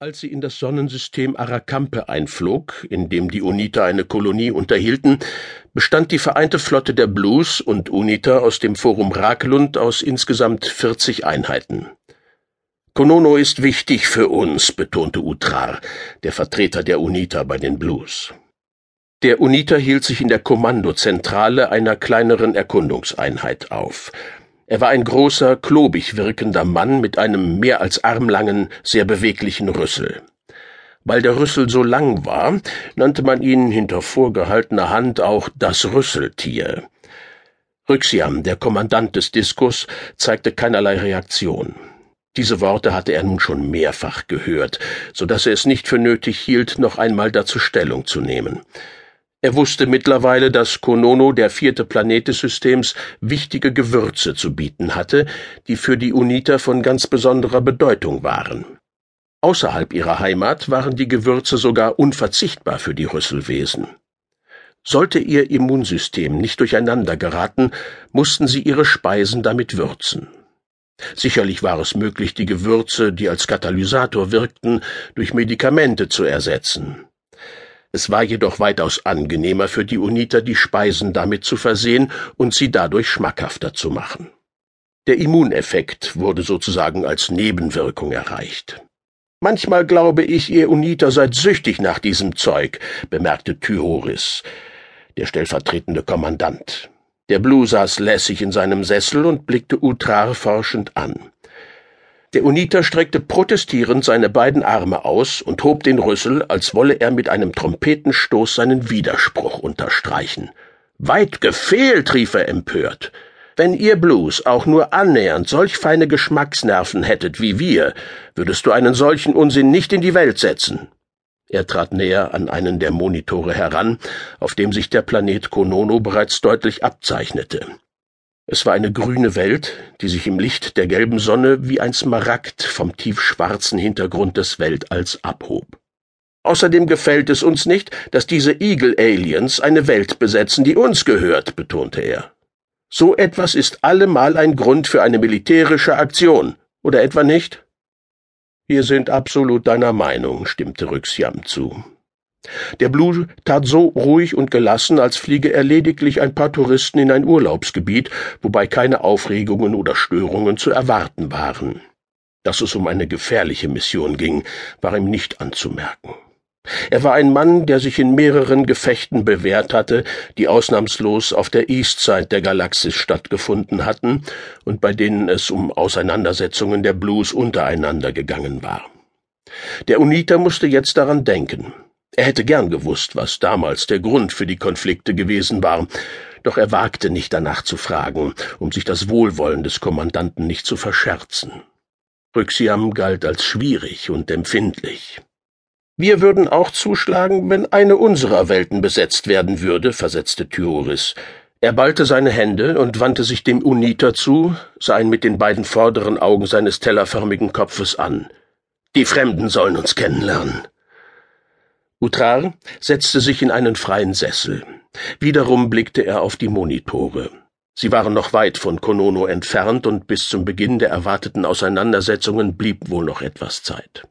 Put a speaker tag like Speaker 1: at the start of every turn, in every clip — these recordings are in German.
Speaker 1: Als sie in das Sonnensystem Arakampe einflog, in dem die Uniter eine Kolonie unterhielten, bestand die vereinte Flotte der Blues und Uniter aus dem Forum Rakelund aus insgesamt 40 Einheiten. Konono ist wichtig für uns, betonte Utrar, der Vertreter der Uniter bei den Blues. Der Uniter hielt sich in der Kommandozentrale einer kleineren Erkundungseinheit auf. Er war ein großer, klobig wirkender Mann mit einem mehr als armlangen, sehr beweglichen Rüssel. Weil der Rüssel so lang war, nannte man ihn hinter vorgehaltener Hand auch das Rüsseltier. Ryxiam, der Kommandant des Diskus, zeigte keinerlei Reaktion. Diese Worte hatte er nun schon mehrfach gehört, so dass er es nicht für nötig hielt, noch einmal dazu Stellung zu nehmen. Er wusste mittlerweile, dass Konono, der vierte Planet des Systems, wichtige Gewürze zu bieten hatte, die für die Uniter von ganz besonderer Bedeutung waren. Außerhalb ihrer Heimat waren die Gewürze sogar unverzichtbar für die Rüsselwesen. Sollte ihr Immunsystem nicht durcheinander geraten, mussten sie ihre Speisen damit würzen. Sicherlich war es möglich, die Gewürze, die als Katalysator wirkten, durch Medikamente zu ersetzen. Es war jedoch weitaus angenehmer für die Uniter, die Speisen damit zu versehen und sie dadurch schmackhafter zu machen. Der Immuneffekt wurde sozusagen als Nebenwirkung erreicht. Manchmal glaube ich, ihr Uniter seid süchtig nach diesem Zeug, bemerkte Thyhoris, der stellvertretende Kommandant. Der Blue saß lässig in seinem Sessel und blickte Utrar forschend an. Der Uniter streckte protestierend seine beiden Arme aus und hob den Rüssel, als wolle er mit einem Trompetenstoß seinen Widerspruch unterstreichen. Weit gefehlt, rief er empört. Wenn ihr Blues auch nur annähernd solch feine Geschmacksnerven hättet wie wir, würdest du einen solchen Unsinn nicht in die Welt setzen. Er trat näher an einen der Monitore heran, auf dem sich der Planet Konono bereits deutlich abzeichnete. Es war eine grüne Welt, die sich im Licht der gelben Sonne wie ein Smaragd vom tiefschwarzen Hintergrund des Weltalls abhob. Außerdem gefällt es uns nicht, dass diese Eagle Aliens eine Welt besetzen, die uns gehört, betonte er. So etwas ist allemal ein Grund für eine militärische Aktion, oder etwa nicht? Wir sind absolut deiner Meinung, stimmte Ryxiam zu. Der Blue tat so ruhig und gelassen, als fliege er lediglich ein paar Touristen in ein Urlaubsgebiet, wobei keine Aufregungen oder Störungen zu erwarten waren. Dass es um eine gefährliche Mission ging, war ihm nicht anzumerken. Er war ein Mann, der sich in mehreren Gefechten bewährt hatte, die ausnahmslos auf der Eastside der Galaxis stattgefunden hatten und bei denen es um Auseinandersetzungen der Blues untereinander gegangen war. Der Uniter musste jetzt daran denken. Er hätte gern gewusst, was damals der Grund für die Konflikte gewesen war, doch er wagte nicht danach zu fragen, um sich das Wohlwollen des Kommandanten nicht zu verscherzen. Ryxiam galt als schwierig und empfindlich. Wir würden auch zuschlagen, wenn eine unserer Welten besetzt werden würde, versetzte Thyoris. Er ballte seine Hände und wandte sich dem Uniter zu, sah ihn mit den beiden vorderen Augen seines tellerförmigen Kopfes an. Die Fremden sollen uns kennenlernen. Utrar setzte sich in einen freien Sessel. Wiederum blickte er auf die Monitore. Sie waren noch weit von Konono entfernt und bis zum Beginn der erwarteten Auseinandersetzungen blieb wohl noch etwas Zeit.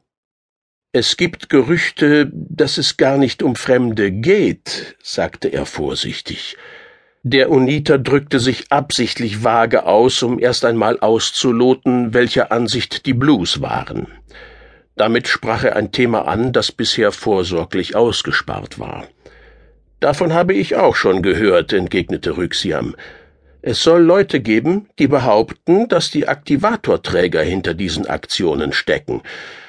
Speaker 1: Es gibt Gerüchte, dass es gar nicht um Fremde geht, sagte er vorsichtig. Der Uniter drückte sich absichtlich vage aus, um erst einmal auszuloten, welcher Ansicht die Blues waren. Damit sprach er ein Thema an, das bisher vorsorglich ausgespart war. Davon habe ich auch schon gehört, entgegnete Ryxiam. Es soll Leute geben, die behaupten, dass die Aktivatorträger hinter diesen Aktionen stecken.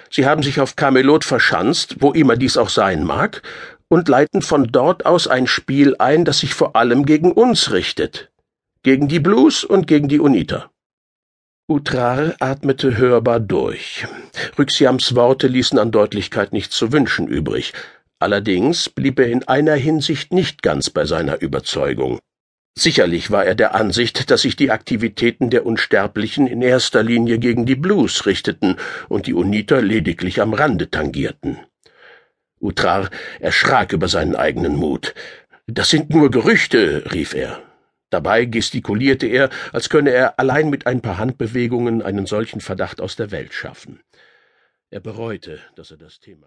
Speaker 1: Sie haben sich auf Camelot verschanzt, wo immer dies auch sein mag, und leiten von dort aus ein Spiel ein, das sich vor allem gegen uns richtet. Gegen die Blues und gegen die Uniter. Utrar atmete hörbar durch. Ryxiams Worte ließen an Deutlichkeit nichts zu wünschen übrig. Allerdings blieb er in einer Hinsicht nicht ganz bei seiner Überzeugung. Sicherlich war er der Ansicht, dass sich die Aktivitäten der Unsterblichen in erster Linie gegen die Blues richteten und die Uniter lediglich am Rande tangierten. Utrar erschrak über seinen eigenen Mut. Das sind nur Gerüchte, rief er. Dabei gestikulierte er, als könne er allein mit ein paar Handbewegungen einen solchen Verdacht aus der Welt schaffen. Er bereute, dass er das Thema